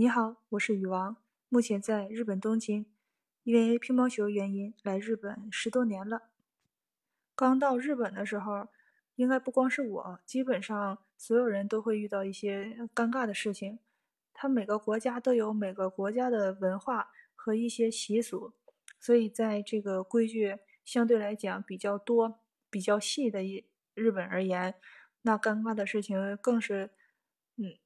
你好，我是雨王，目前在日本东京，因为乒乓球原因来日本十多年了。刚到日本的时候，应该不光是我，基本上所有人都会遇到一些尴尬的事情。它每个国家都有每个国家的文化和一些习俗，所以在这个规矩相对来讲比较多、比较细的日本而言，那尴尬的事情更是，嗯。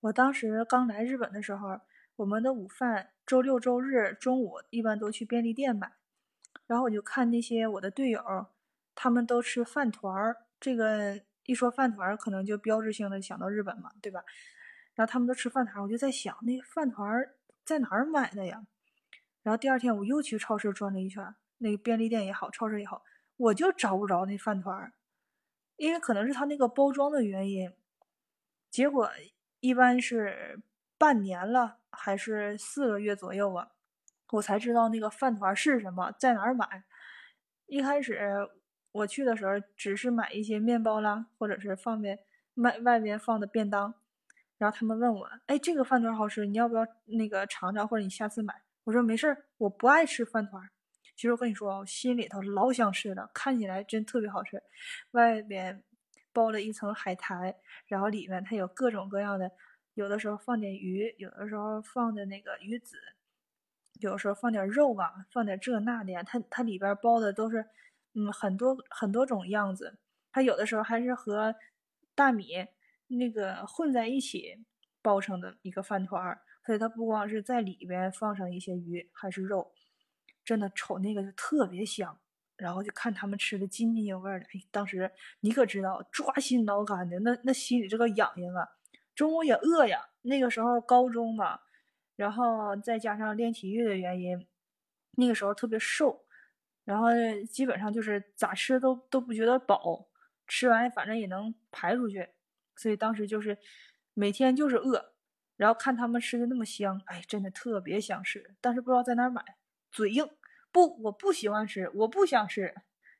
我当时刚来日本的时候，我们的午饭周六周日中午一般都去便利店买，然后我就看那些我的队友，他们都吃饭团儿。这个一说饭团儿，可能就标志性的想到日本嘛，对吧？然后他们都吃饭团儿，我就在想，那饭团儿在哪儿买的呀？然后第二天我又去超市转了一圈，那个便利店也好，超市也好，我就找不着那饭团儿，因为可能是他那个包装的原因，结果。一般是半年了，还是四个月左右啊？我才知道那个饭团是什么，在哪儿买。一开始我去的时候，只是买一些面包啦，或者是放在外外边放的便当。然后他们问我：“哎，这个饭团好吃，你要不要那个尝尝，或者你下次买？”我说：“没事儿，我不爱吃饭团。”其实我跟你说，我心里头老想吃了，看起来真特别好吃，外边。包了一层海苔，然后里面它有各种各样的，有的时候放点鱼，有的时候放的那个鱼子，有的时候放点肉啊，放点这那的呀。它它里边包的都是，嗯，很多很多种样子。它有的时候还是和大米那个混在一起包成的一个饭团儿，所以它不光是在里边放上一些鱼，还是肉，真的瞅那个就特别香。然后就看他们吃的津津有味的，哎，当时你可知道抓心挠肝的，那那心里这个痒痒啊！中午也饿呀，那个时候高中嘛，然后再加上练体育的原因，那个时候特别瘦，然后基本上就是咋吃都都不觉得饱，吃完反正也能排出去，所以当时就是每天就是饿，然后看他们吃的那么香，哎，真的特别想吃，但是不知道在哪买，嘴硬。不，我不喜欢吃，我不想吃。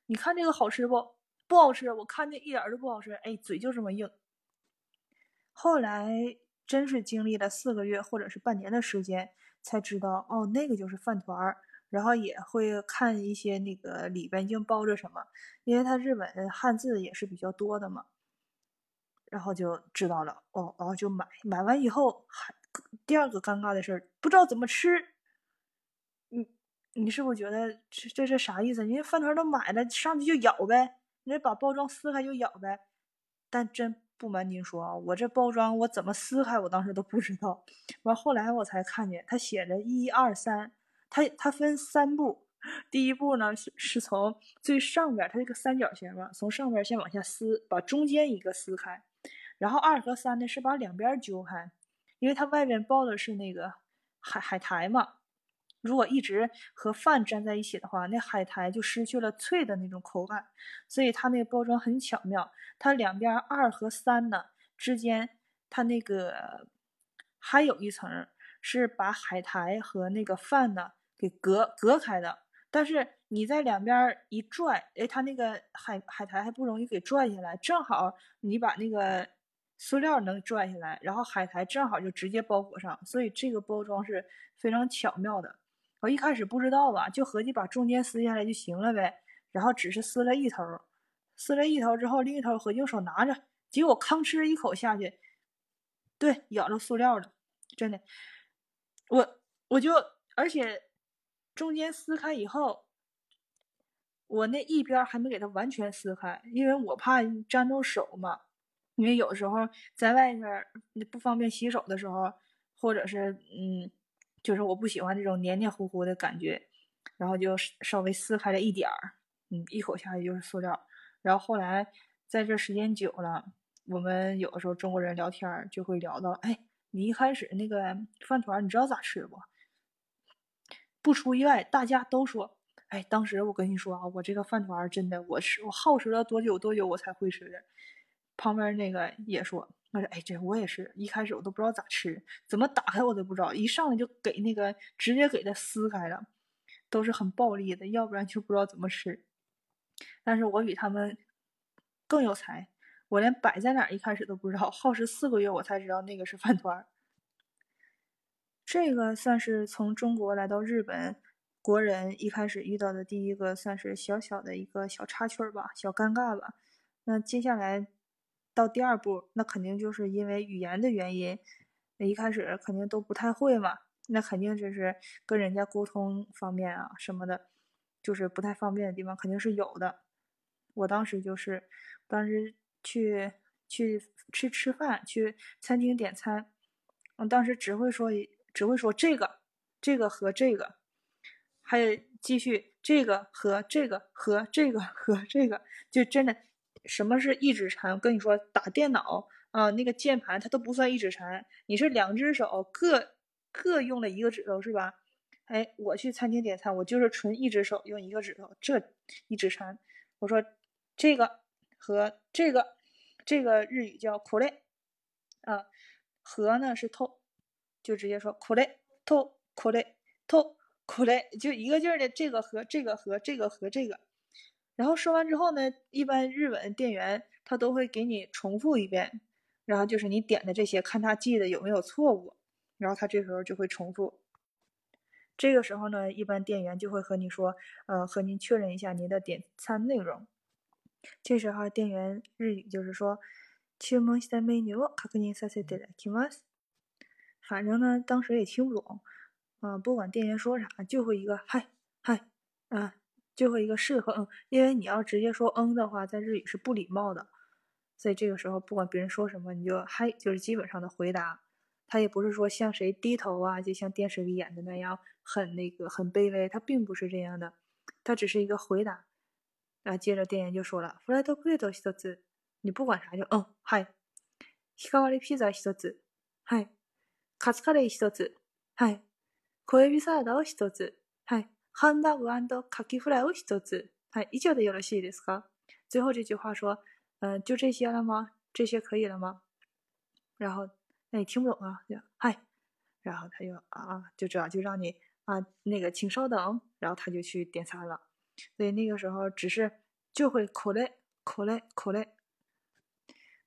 你看这个好吃不？不好吃，我看见一点都不好吃。哎，嘴就这么硬。后来真是经历了四个月或者是半年的时间，才知道哦，那个就是饭团儿。然后也会看一些那个里边竟包着什么，因为它日本汉字也是比较多的嘛。然后就知道了哦，然后就买。买完以后还第二个尴尬的事儿，不知道怎么吃。你是不是觉得这这是啥意思？人家饭团都买了，上去就咬呗，你把包装撕开就咬呗。但真不瞒您说啊，我这包装我怎么撕开，我当时都不知道。完后来我才看见，它写着一二三，它它分三步。第一步呢是是从最上边，它这个三角形嘛，从上边先往下撕，把中间一个撕开。然后二和三呢是把两边揪开，因为它外边包的是那个海海苔嘛。如果一直和饭粘在一起的话，那海苔就失去了脆的那种口感。所以它那个包装很巧妙，它两边二和三呢之间，它那个还有一层是把海苔和那个饭呢给隔隔开的。但是你在两边一拽，哎，它那个海海苔还不容易给拽下来，正好你把那个塑料能拽下来，然后海苔正好就直接包裹上。所以这个包装是非常巧妙的。我一开始不知道吧，就合计把中间撕下来就行了呗，然后只是撕了一头，撕了一头之后，另一头合计用手拿着，结果吭哧一口下去，对，咬着塑料了，真的，我我就而且中间撕开以后，我那一边还没给它完全撕开，因为我怕粘到手嘛，因为有时候在外面不方便洗手的时候，或者是嗯。就是我不喜欢这种黏黏糊糊的感觉，然后就稍微撕开了一点儿，嗯，一口下去就是塑料。然后后来在这时间久了，我们有的时候中国人聊天就会聊到，哎，你一开始那个饭团你知道咋吃不？不出意外，大家都说，哎，当时我跟你说啊，我这个饭团真的，我吃我耗时了多久多久我才会吃的。旁边那个也说。他说：“哎，这我也是一开始我都不知道咋吃，怎么打开我都不知道，一上来就给那个直接给它撕开了，都是很暴力的，要不然就不知道怎么吃。但是我比他们更有才，我连摆在哪一开始都不知道，耗时四个月我才知道那个是饭团。这个算是从中国来到日本，国人一开始遇到的第一个算是小小的一个小插曲吧，小尴尬吧。那接下来到第二步，那肯定就是因为语言的原因，那一开始肯定都不太会嘛，那肯定就是跟人家沟通方面啊什么的，就是不太方便的地方肯定是有的。我当时就是，当时去去吃吃饭，去餐厅点餐，我当时只会说只会说这个，这个和这个，还有继续这个和这个和这个和这个，就真的。什么是一指禅？我跟你说，打电脑啊，那个键盘它都不算一指禅，你是两只手各各用了一个指头，是吧？哎，我去餐厅点餐，我就是纯一只手用一个指头，这一指禅。我说这个和这个，这个日语叫 kore 啊，和呢是透，就直接说 kore 透 kore 透 kore，就一个劲儿的这个和这个和这个和这个。然后说完之后呢，一般日本店员他都会给你重复一遍，然后就是你点的这些，看他记得有没有错误，然后他这时候就会重复。这个时候呢，一般店员就会和你说，呃，和您确认一下您的点餐内容。这时候店员日语就是说，注文したメニューを確認させていただきます。反正呢，当时也听不懂，啊，不管店员说啥，就会一个嗨嗨啊。 最后一个是和嗯，因为你要直接说嗯的话，在日语是不礼貌的，所以这个时候不管别人说什么，你就嗨，就是基本上的回答。他也不是说向谁低头啊，就像电视里演的那样很那个很卑微，他并不是这样的，他只是一个回答。啊，接着店员就说了フライドポテト一つ，你不管啥就嗯嗨。日替わりピザ一つ、はい。カツカレー一つ、はい。小エビサラダを一つ、はい。 ハンバーグカキフライを一つ。はい以上でよろしいですか？最后这句话说，嗯，就这些了吗？这些可以了吗？然后那你听不懂啊？就嗨，然后他就啊，就这样就让你啊那个请稍等，然后他就去点餐了。所以那个时候只是就会口累口累口累。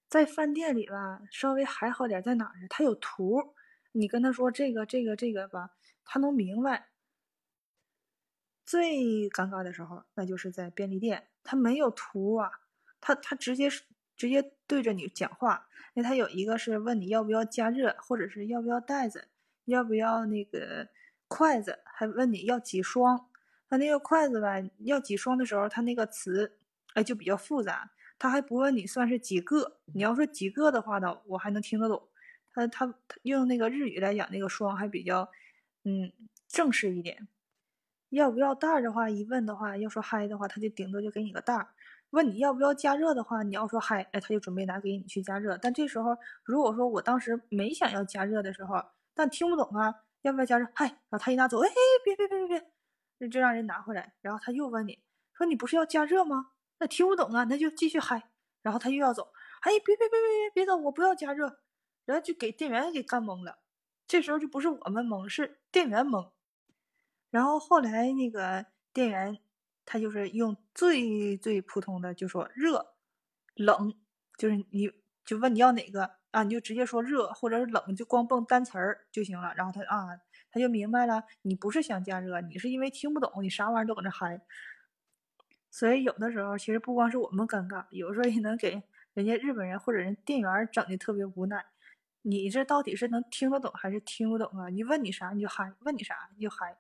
在饭店里吧，稍微还好点，在哪儿呢？他有图，你跟他说这个这个这个吧，他能明白。 最尴尬的时候，那就是在便利店，他没有图啊，他他直接直接对着你讲话。因为他有一个是问你要不要加热，或者是要不要袋子，要不要那个筷子，还问你要几双。他那个筷子吧，要几双的时候，他那个词哎就比较复杂，他还不问你算是几个。你要说几个的话呢，我还能听得懂。他他用那个日语来讲，那个双还比较嗯正式一点。要不要袋儿的话，一问的话，要说嗨的话，他就顶多就给你个袋儿。问你要不要加热的话，你要说嗨，哎，他就准备拿给你去加热。但这时候，如果说我当时没想要加热的时候，但听不懂啊，要不要加热？嗨，然后他一拿走，哎，别别别别别，那就让人拿回来。然后他又问你说你不是要加热吗？那听不懂啊，那就继续嗨。然后他又要走，哎，别别别别别别走，我不要加热。然后就给店员给干懵了。这时候就不是我们懵，是店员懵。然后后来那个店员，他就是用最最普通的就说热、冷，就是你就问你要哪个啊，你就直接说热或者是冷，就光蹦单词儿就行了。然后他啊，他就明白了，你不是想加热，你是因为听不懂，你啥玩意儿都搁那嗨。所以有的时候其实不光是我们尴尬，有时候也能给人家日本人或者人店员整的特别无奈。你这到底是能听得懂还是听不懂啊？你问你啥你就嗨，问你啥你就嗨。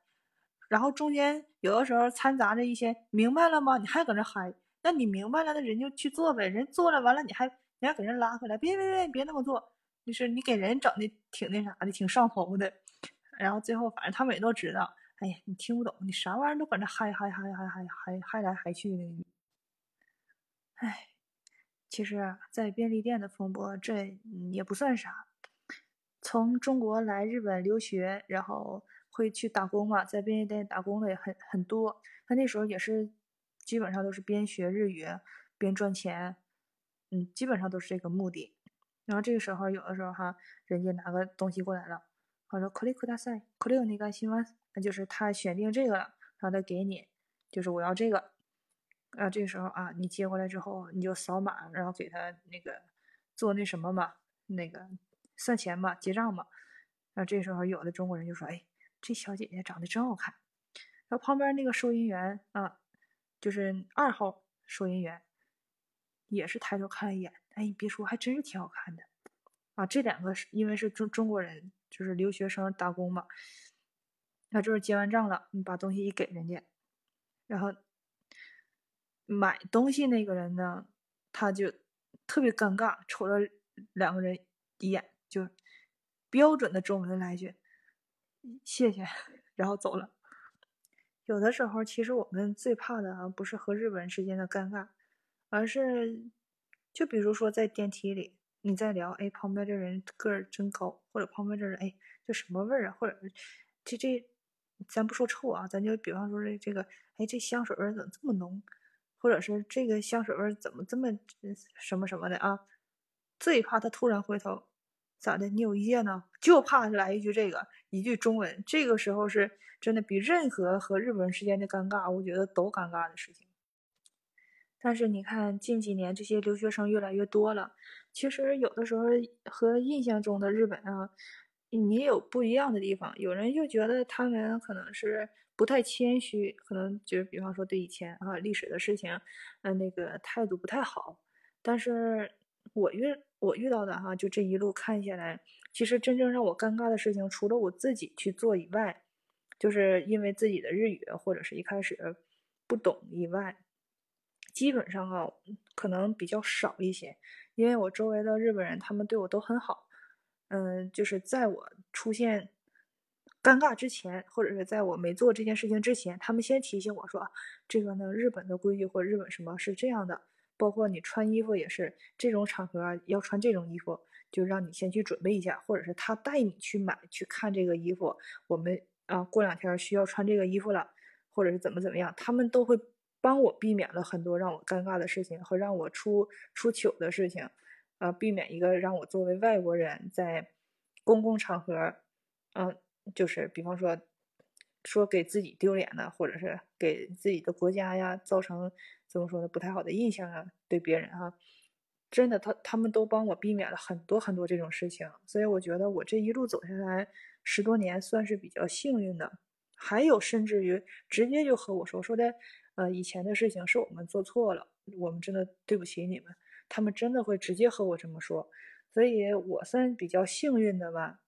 然后中间有的时候掺杂着一些明白了吗？你还搁那嗨？那你明白了，那人就去做呗。人做了完了，你还你还给人拉回来？别别别，别那么做。就是你给人整的挺那啥的，挺上头的。然后最后反正他们也都知道。哎呀，你听不懂，你啥玩意儿都搁那嗨嗨嗨嗨嗨嗨嗨来嗨去的。哎，其实，在便利店的风波，这也不算啥。从中国来日本留学，然后。会去打工嘛，在便利店打工的也很很多。他那时候也是，基本上都是边学日语边赚钱，嗯，基本上都是这个目的。然后这个时候有的时候哈，人家拿个东西过来了，他说 “kore kudasai kore o 个新 a 那就是他选定这个了，然后他给你，就是我要这个。啊，这个时候啊，你接过来之后，你就扫码，然后给他那个做那什么嘛，那个算钱嘛，结账嘛。然后这时候有的中国人就说：“哎，这小姐姐长得真好看。”然后旁边那个收银员啊，就是二号收银员，也是抬头看了一眼，哎，你别说，还真是挺好看的啊。这两个是因为是中中国人，就是留学生打工嘛。那就是结完账了，你把东西一给人家，然后买东西那个人呢，他就特别尴尬，瞅了两个人一眼，就标准的中文来一句“谢谢”，然后走了。有的时候，其实我们最怕的啊，不是和日本人之间的尴尬，而是就比如说在电梯里，你在聊，哎，旁边这人个儿真高，或者旁边这人，哎，这什么味儿啊？或者这这。咱不说臭啊，咱就比方说这这个，哎，这香水味怎么这么浓？或者是这个香水味怎么这么什么什么的啊？最怕他突然回头，咋的？你有意见呢？就怕来一句这个，一句中文。这个时候是真的比任何和日本人之间的尴尬，我觉得都尴尬的事情。但是你看近几年这些留学生越来越多了，其实有的时候和印象中的日本啊。你有不一样的地方，有人就觉得他们可能是不太谦虚，可能就是比方说对以前啊历史的事情，嗯，那个态度不太好。但是我遇我遇到的哈，就这一路看下来，其实真正让我尴尬的事情，除了我自己去做以外，就是因为自己的日语或者是一开始不懂以外，基本上啊可能比较少一些，因为我周围的日本人他们对我都很好。嗯，就是在我出现尴尬之前，或者是在我没做这件事情之前，他们先提醒我说：“这个呢，日本的规矩或者日本什么是这样的，包括你穿衣服也是这种场合要穿这种衣服，就让你先去准备一下，或者是他带你去买去看这个衣服。我们啊，过两天需要穿这个衣服了，或者是怎么怎么样，他们都会帮我避免了很多让我尴尬的事情和让我出出糗的事情。”呃，避免一个让我作为外国人在公共场合，嗯，就是比方说说给自己丢脸呢，或者是给自己的国家呀造成怎么说呢不太好的印象啊，对别人啊，真的他他们都帮我避免了很多很多这种事情，所以我觉得我这一路走下来十多年算是比较幸运的。还有甚至于直接就和我说说的，呃，以前的事情是我们做错了，我们真的对不起你们。他们真的会直接和我这么说，所以我算比较幸运的吧。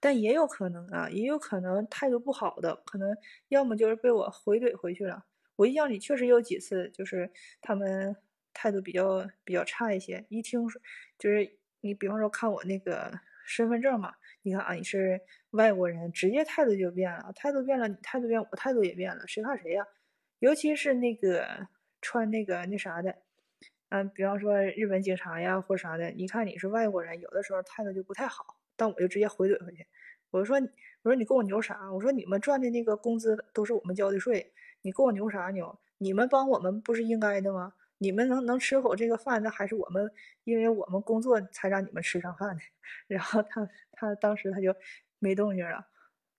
但也有可能啊，也有可能态度不好的，可能要么就是被我回怼回去了。我印象里确实有几次，就是他们态度比较比较差一些。一听说就是你，比方说看我那个身份证嘛，你看啊，你是外国人，直接态度就变了，态度变了，你态度变，我态度也变了，谁怕谁呀？尤其是那个穿那个那啥的。嗯，比方说日本警察呀，或啥的，一看你是外国人，有的时候态度就不太好。但我就直接回怼回去，我说：“我说你跟我牛啥？我说你们赚的那个工资都是我们交的税，你跟我牛啥牛？你们帮我们不是应该的吗？你们能能吃口这个饭，那还是我们，因为我们工作才让你们吃上饭的。”然后他他当时他就没动静了，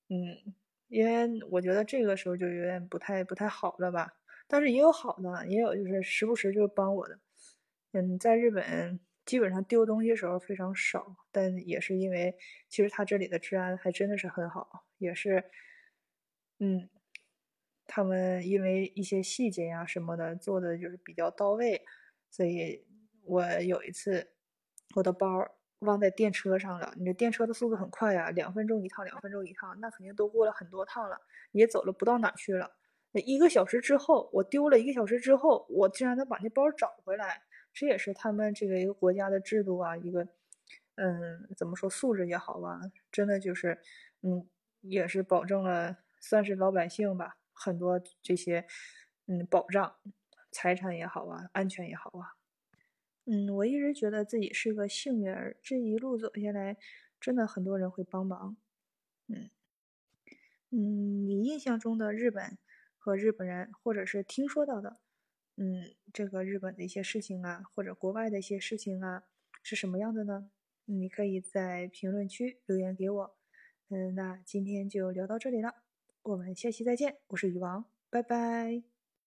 嗯，因为我觉得这个时候就有点不太不太好了吧。但是也有好的，也有就是时不时就帮我的。嗯，在日本基本上丢东西时候非常少，但也是因为其实他这里的治安还真的是很好，也是，嗯，他们因为一些细节呀什么的做的就是比较到位，所以我有一次我的包忘在电车上了，你这电车的速度很快呀，两分钟一趟，两分钟一趟，那肯定都过了很多趟了，也走了不到哪去了。一个小时之后，我丢了一个小时之后，我竟然能把那包找回来。这也是他们这个一个国家的制度啊，一个，嗯，怎么说素质也好吧，真的就是，嗯，也是保证了算是老百姓吧，很多这些，嗯，保障，财产也好啊，安全也好啊，嗯，我一直觉得自己是个幸运儿，这一路走下来，真的很多人会帮忙，嗯，嗯，你印象中的日本和日本人，或者是听说到的。嗯，这个日本的一些事情啊，或者国外的一些事情啊，是什么样的呢？你可以在评论区留言给我。嗯，那今天就聊到这里了，我们下期再见。我是鱼王，拜拜。